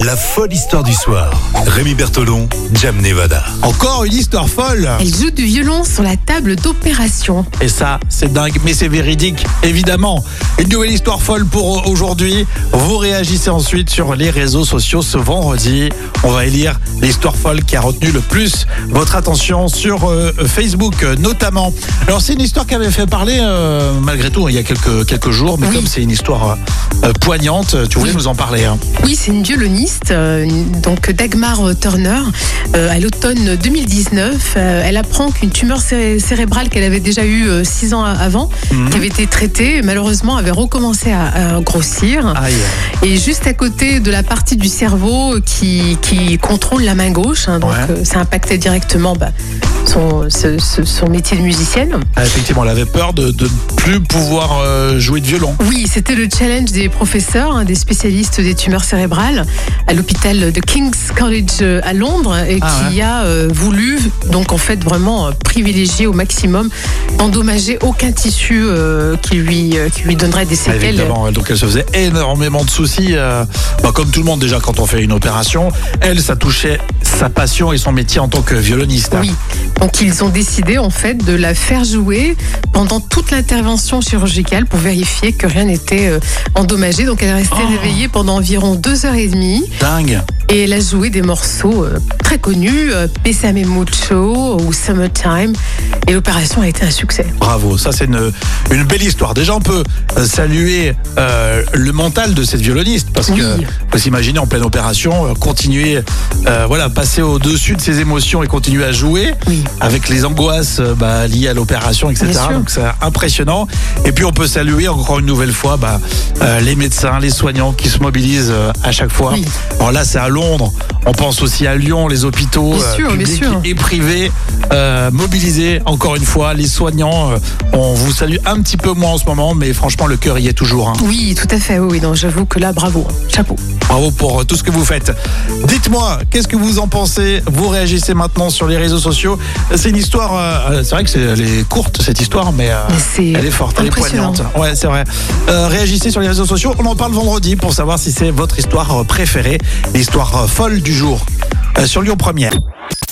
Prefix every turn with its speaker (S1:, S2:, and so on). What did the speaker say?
S1: La folle histoire du soir. Rémi Bertolon, Jam Nevada.
S2: Encore une histoire folle
S3: Elle joue du violon sur la table d'opération.
S2: Et ça, c'est dingue, mais c'est véridique, évidemment. Une nouvelle histoire folle pour aujourd'hui. Vous réagissez ensuite sur les réseaux sociaux ce vendredi. On va élire l'histoire folle qui a retenu le plus votre attention sur euh, Facebook euh, notamment. Alors c'est une histoire qui avait fait parler euh, malgré tout il y a quelques, quelques jours, mais
S3: Oui.
S2: comme c'est une histoire euh, poignante, tu voulais
S3: Oui.
S2: nous en parler. hein.
S3: Oui, c'est une violoniste, euh, donc Dagmar Turner. Euh, à l'automne 2019, euh, elle apprend qu'une tumeur céré- cérébrale qu'elle avait déjà eue six ans avant,
S2: Mhm.
S3: qui avait été traitée, malheureusement avait recommencé à, à grossir.
S2: Aïe.
S3: Et juste à côté de la partie du cerveau qui, qui contrôle la main gauche, hein, donc
S2: Ouais.
S3: ça impactait directement bah, son, ce- ce- son métier de musicienne.
S2: Ah, effectivement, elle avait peur de de ne plus pouvoir euh, jouer de violon.
S3: Oui, c'était le challenge des professeurs, hein, des spécialistes des tumeurs cérébrales à l'hôpital de King's College euh, à Londres et
S2: Ah
S3: qui a euh, voulu, donc en fait vraiment euh, privilégier au maximum, endommager aucun tissu euh, qui, lui, euh, qui lui donnerait des
S2: Ah,
S3: séquelles.
S2: Évidemment, donc elle se faisait énormément de soucis. bah, comme tout le monde déjà quand on fait une opération, elle, ça touchait sa passion et son métier en tant que violoniste.
S3: Oui, donc ils ont décidé en fait de la faire jouer pendant toute l'intervention chirurgicale pour vérifier que rien n'était endommagé. Donc elle est restée
S2: Oh.
S3: réveillée pendant environ deux heures et demie.
S2: Dingue.
S3: Et elle a joué des morceaux euh, très connus, euh, Pésame Mucho ou Summertime. Et l'opération a été un succès.
S2: Bravo, ça c'est une, une belle histoire. Déjà, on peut euh, saluer euh, le mental de cette violoniste parce
S3: Oui.
S2: que faut s'imaginer en pleine opération, euh, continuer, euh, voilà, passer au-dessus de ses émotions et continuer à jouer
S3: Oui.
S2: avec les angoisses bah, liées à l'opération, etc. Donc c'est impressionnant. Et puis on peut saluer encore une nouvelle fois bah, euh, les médecins, les soignants qui se mobilisent à chaque fois.
S3: Oui.
S2: Alors là, c'est à Londres. On pense aussi à Lyon, les hôpitaux
S3: sûr,
S2: publics et privés mobilisés. Encore une fois, les soignants. euh, on vous salue un petit peu moins en ce moment, mais franchement, le cœur y est toujours. hein.
S3: Oui, tout à fait. Oui. Non, j'avoue que là, bravo. hein. Chapeau.
S2: Bravo pour euh, tout ce que vous faites. Dites-moi, qu'est-ce que vous en pensez? Vous réagissez maintenant sur les réseaux sociaux. C'est une histoire. euh, c'est vrai que c'est, elle est courte cette histoire, mais, euh, elle est forte, elle est poignante. Ouais, c'est vrai. Euh, réagissez sur les réseaux sociaux. On en parle vendredi pour savoir si c'est votre histoire préférée, l'histoire folle du jour sur Lyon Première.